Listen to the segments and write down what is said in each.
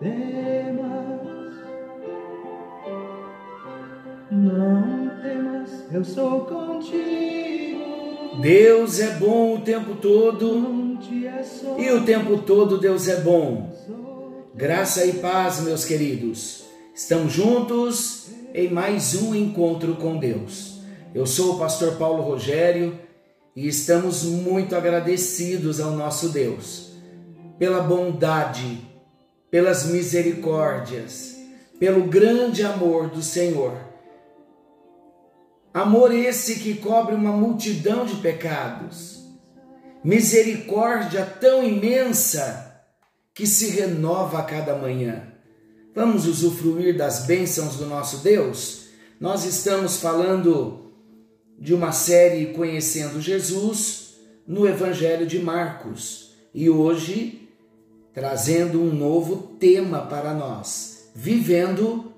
temas, não temas, eu sou contigo. Deus é bom o tempo todo e o tempo todo Deus é bom. Graça e paz, meus queridos. Estamos juntos em mais um encontro com Deus. Eu sou o pastor Paulo Rogério e estamos muito agradecidos ao nosso Deus pela bondade, pelas misericórdias, pelo grande amor do Senhor. Amor esse que cobre uma multidão de pecados. Misericórdia tão imensa que se renova a cada manhã. Vamos usufruir das bênçãos do nosso Deus? Nós estamos falando de uma série Conhecendo Jesus no Evangelho de Marcos e hoje trazendo um novo tema para nós: vivendo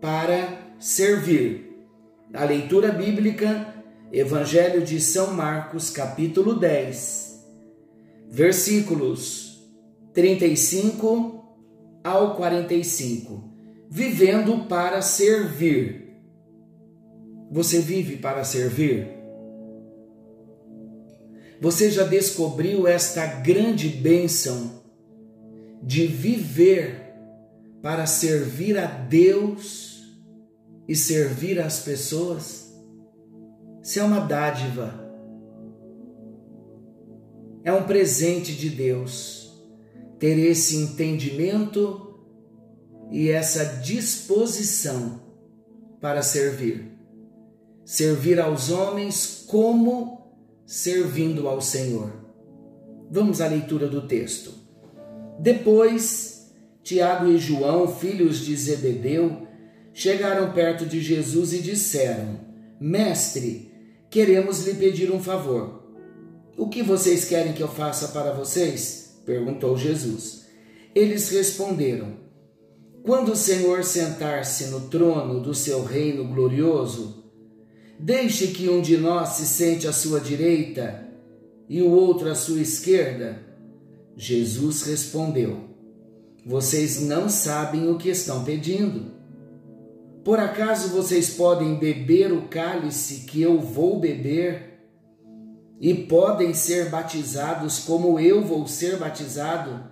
para servir. A leitura bíblica, Evangelho de São Marcos, capítulo 10, versículos 35 ao 45. Vivendo para servir. Você vive para servir? Você já descobriu esta grande bênção de viver para servir a Deus e servir as pessoas? Isso é uma dádiva. É um presente de Deus ter esse entendimento e essa disposição para servir. Servir aos homens como servindo ao Senhor. Vamos à leitura do texto. Depois, Tiago e João, filhos de Zebedeu, chegaram perto de Jesus e disseram: Mestre, queremos lhe pedir um favor. O que vocês querem que eu faça para vocês? perguntou Jesus. Eles responderam: Quando o Senhor sentar-se no trono do seu reino glorioso, deixe que um de nós se sente à sua direita e o outro à sua esquerda. Jesus respondeu: Vocês não sabem o que estão pedindo. Por acaso vocês podem beber o cálice que eu vou beber? E podem ser batizados como eu vou ser batizado?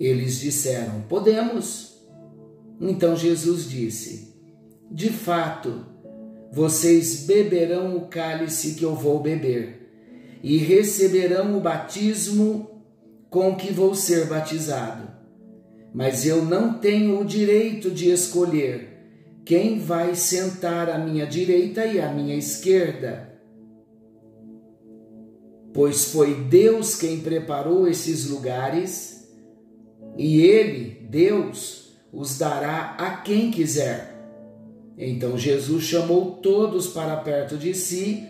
Eles disseram: Podemos. Então Jesus disse: De fato, vocês beberão o cálice que eu vou beber, e receberão o batismo com que vou ser batizado. Mas eu não tenho o direito de escolher quem vai sentar à minha direita e à minha esquerda. Pois foi Deus quem preparou esses lugares, e Ele, Deus, os dará a quem quiser. Então Jesus chamou todos para perto de si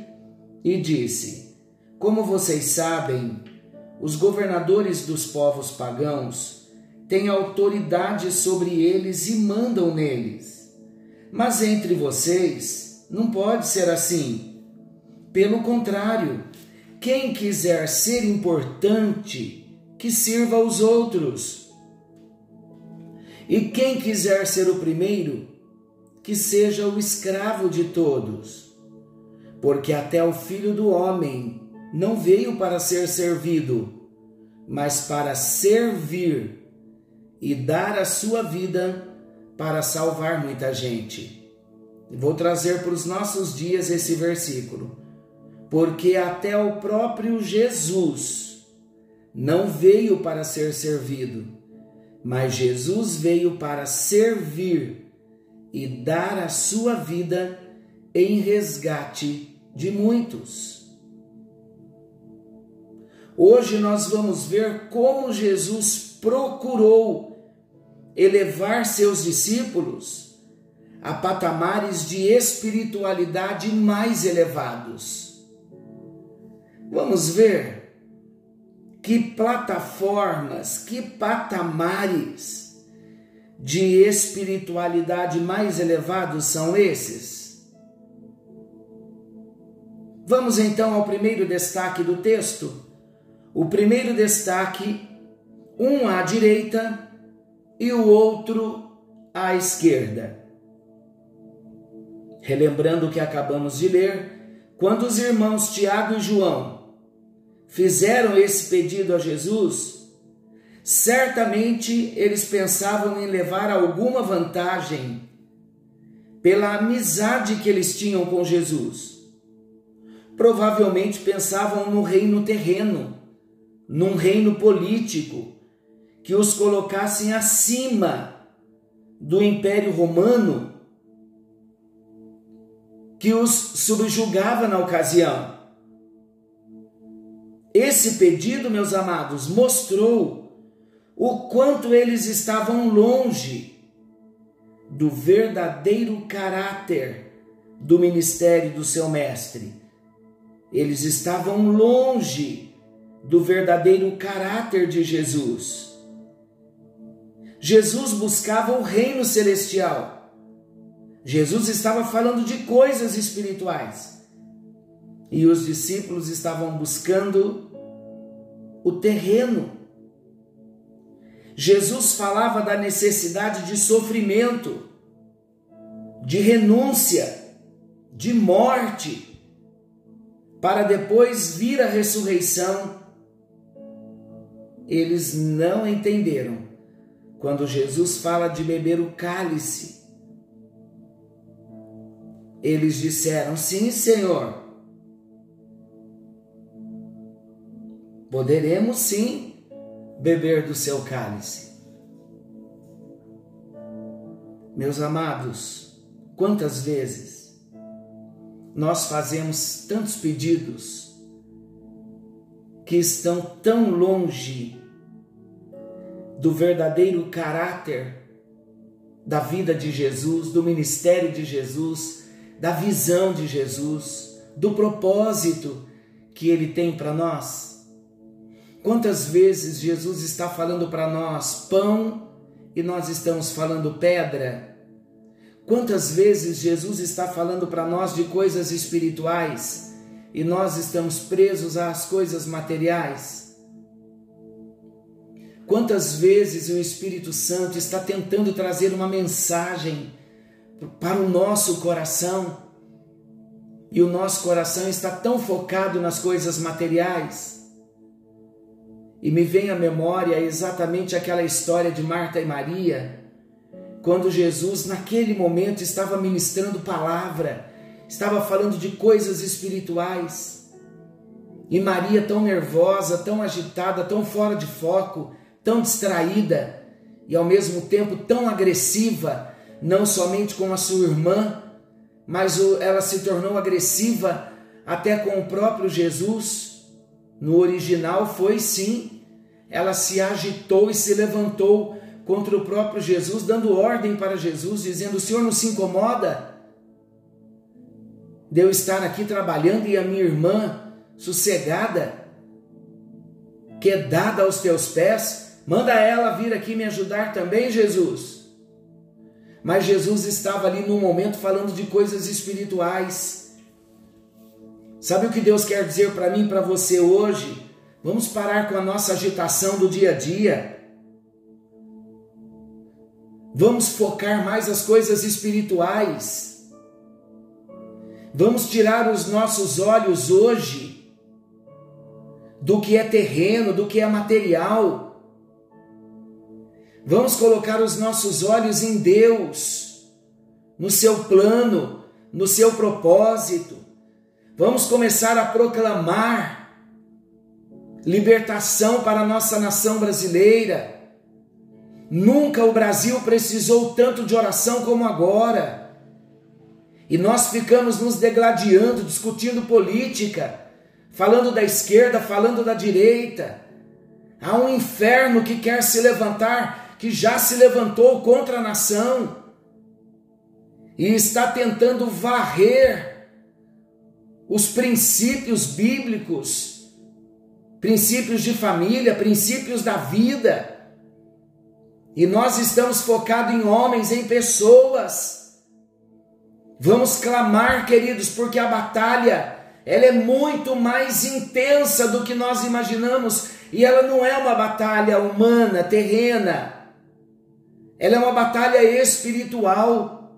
e disse: Como vocês sabem, os governadores dos povos pagãos têm autoridade sobre eles e mandam neles. Mas entre vocês não pode ser assim. Pelo contrário, quem quiser ser importante, que sirva aos outros. E quem quiser ser o primeiro, que seja o escravo de todos. Porque até o filho do homem não veio para ser servido, mas para servir e dar a sua vida para salvar muita gente. Vou trazer para os nossos dias esse versículo, porque até o próprio Jesus não veio para ser servido, mas Jesus veio para servir e dar a sua vida em resgate de muitos. Hoje nós vamos ver como Jesus procurou elevar seus discípulos a patamares de espiritualidade mais elevados. Vamos ver que plataformas, que patamares de espiritualidade mais elevados são esses? Vamos então ao primeiro destaque do texto. O primeiro destaque, um à direita e o outro à esquerda. Relembrando o que acabamos de ler, quando os irmãos Tiago e João fizeram esse pedido a Jesus, certamente eles pensavam em levar alguma vantagem pela amizade que eles tinham com Jesus. Provavelmente pensavam no reino terreno, num reino político que os colocassem acima do Império Romano que os subjugava na ocasião. Esse pedido, meus amados, mostrou o quanto eles estavam longe do verdadeiro caráter do ministério do seu mestre. Eles estavam longe do verdadeiro caráter de Jesus. Jesus buscava o reino celestial Jesus estava falando de coisas espirituais e os discípulos estavam buscando o terreno. Jesus falava da necessidade de sofrimento, de renúncia, de morte, para depois vir a ressurreição. Eles não entenderam quando Jesus fala de beber o cálice eles disseram: Sim, Senhor. Poderemos sim beber do seu cálice. Meus amados, quantas vezes nós fazemos tantos pedidos que estão tão longe do verdadeiro caráter da vida de Jesus, do ministério de Jesus, da visão de Jesus, do propósito que ele tem para nós. Quantas vezes Jesus está falando para nós pão e nós estamos falando pedra? Quantas vezes Jesus está falando para nós de coisas espirituais e nós estamos presos às coisas materiais? Quantas vezes o Espírito Santo está tentando trazer uma mensagem para o nosso coração. E o nosso coração está tão focado nas coisas materiais. E me vem à memória exatamente aquela história de Marta e Maria, quando Jesus, naquele momento, estava ministrando palavra, estava falando de coisas espirituais. E Maria, tão nervosa, tão agitada, tão fora de foco, tão distraída e ao mesmo tempo tão agressiva, não somente com a sua irmã, mas ela se tornou agressiva até com o próprio Jesus. No original foi sim, ela se agitou e se levantou contra o próprio Jesus, dando ordem para Jesus, dizendo: O Senhor não se incomoda de eu estar aqui trabalhando e a minha irmã sossegada, quedada aos teus pés, manda ela vir aqui me ajudar também, Jesus. Mas Jesus estava ali num momento falando de coisas espirituais. Sabe o que Deus quer dizer para mim e para você hoje? Vamos parar com a nossa agitação do dia a dia. Vamos focar mais as coisas espirituais. Vamos tirar os nossos olhos hoje do que é terreno, do que é material Vamos colocar os nossos olhos em Deus, no seu plano, no seu propósito. Vamos começar a proclamar libertação para a nossa nação brasileira. Nunca o Brasil precisou tanto de oração como agora. E nós ficamos nos degladiando, discutindo política, falando da esquerda, falando da direita. Há um inferno que quer se levantar que já se levantou contra a nação e está tentando varrer os princípios bíblicos princípios de família, princípios da vida. E nós estamos focados em homens, em pessoas. Vamos clamar, queridos, porque a batalha ela é muito mais intensa do que nós imaginamos e ela não é uma batalha humana, terrena. Ela é uma batalha espiritual.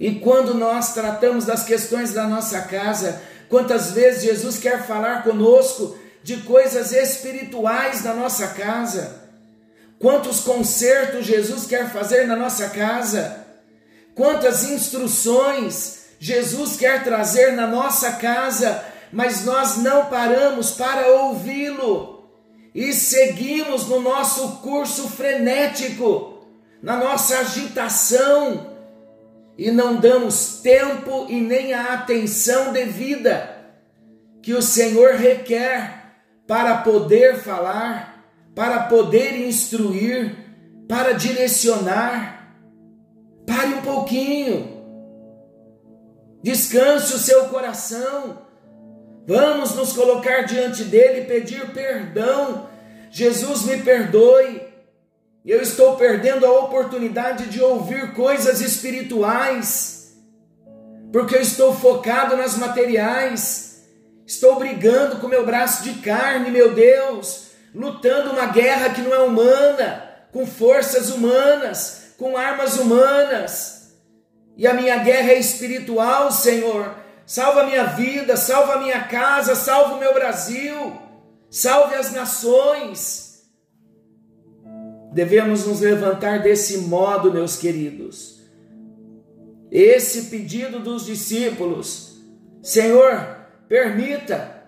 E quando nós tratamos das questões da nossa casa, quantas vezes Jesus quer falar conosco de coisas espirituais da nossa casa? Quantos concertos Jesus quer fazer na nossa casa? Quantas instruções Jesus quer trazer na nossa casa, mas nós não paramos para ouvi-lo e seguimos no nosso curso frenético, na nossa agitação, e não damos tempo e nem a atenção devida que o Senhor requer para poder falar, para poder instruir, para direcionar. Pare um pouquinho, descanse o seu coração Vamos nos colocar diante dele e pedir perdão. Jesus me perdoe. Eu estou perdendo a oportunidade de ouvir coisas espirituais, porque eu estou focado nas materiais. Estou brigando com meu braço de carne, meu Deus, lutando uma guerra que não é humana, com forças humanas, com armas humanas. E a minha guerra é espiritual, Senhor salva minha vida, salva minha casa, salva o meu Brasil, salve as nações. Devemos nos levantar desse modo, meus queridos. Esse pedido dos discípulos, Senhor, permita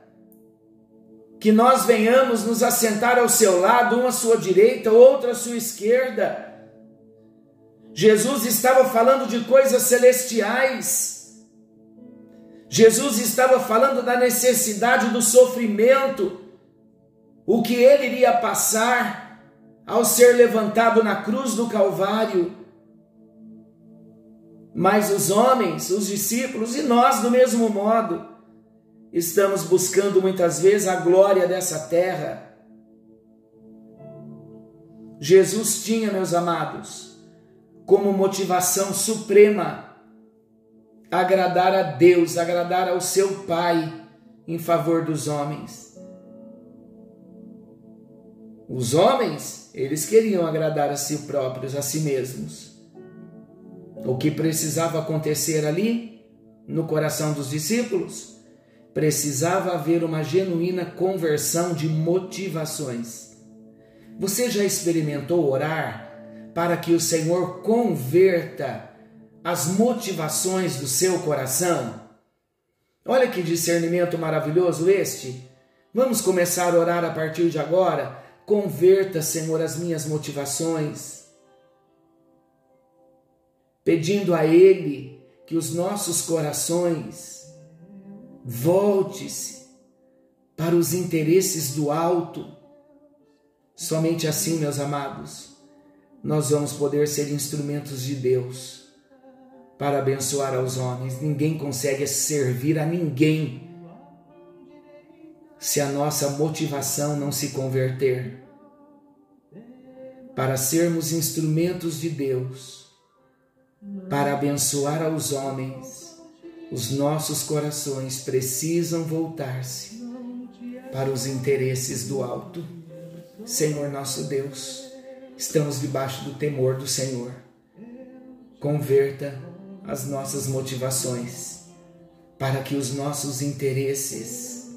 que nós venhamos nos assentar ao seu lado, um à sua direita, outro à sua esquerda. Jesus estava falando de coisas celestiais Jesus estava falando da necessidade do sofrimento, o que ele iria passar ao ser levantado na cruz do Calvário. Mas os homens, os discípulos e nós, do mesmo modo, estamos buscando muitas vezes a glória dessa terra. Jesus tinha, meus amados, como motivação suprema agradar a Deus, agradar ao seu Pai em favor dos homens. Os homens, eles queriam agradar a si próprios, a si mesmos. O que precisava acontecer ali, no coração dos discípulos, precisava haver uma genuína conversão de motivações. Você já experimentou orar para que o Senhor converta as motivações do seu coração? Olha que discernimento maravilhoso este. Vamos começar a orar a partir de agora. Converta, Senhor, as minhas motivações, pedindo a Ele que os nossos corações volte-se para os interesses do alto. Somente assim, meus amados, nós vamos poder ser instrumentos de Deus para abençoar aos homens. Ninguém consegue servir a ninguém se a nossa motivação não se converter. Para sermos instrumentos de Deus, para abençoar aos homens, os nossos corações precisam voltar-se para os interesses do alto. Senhor nosso Deus, estamos debaixo do temor do Senhor. Converta as nossas motivações, para que os nossos interesses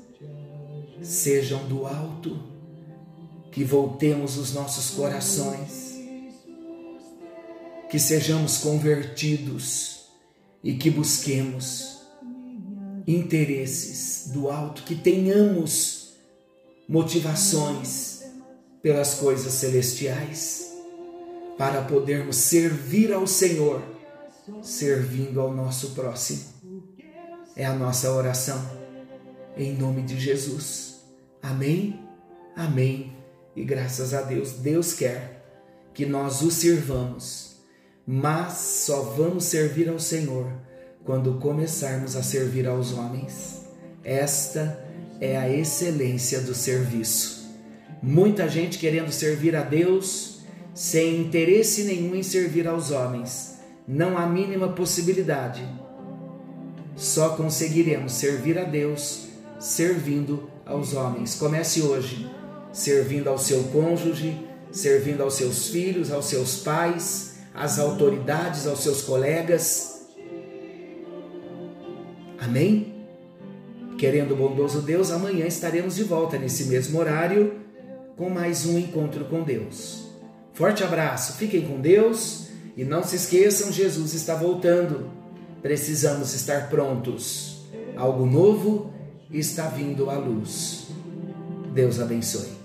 sejam do alto, que voltemos os nossos corações, que sejamos convertidos e que busquemos interesses do alto, que tenhamos motivações pelas coisas celestiais, para podermos servir ao Senhor servindo ao nosso próximo. É a nossa oração. Em nome de Jesus. Amém? Amém. E graças a Deus, Deus quer que nós o sirvamos, mas só vamos servir ao Senhor quando começarmos a servir aos homens. Esta é a excelência do serviço. Muita gente querendo servir a Deus sem interesse nenhum em servir aos homens. Não há mínima possibilidade. Só conseguiremos servir a Deus servindo aos homens. Comece hoje servindo ao seu cônjuge, servindo aos seus filhos, aos seus pais, às autoridades, aos seus colegas. Amém? Querendo o bondoso Deus, amanhã estaremos de volta nesse mesmo horário com mais um encontro com Deus. Forte abraço, fiquem com Deus e não se esqueçam, Jesus está voltando. Precisamos estar prontos. Algo novo está vindo à luz. Deus abençoe.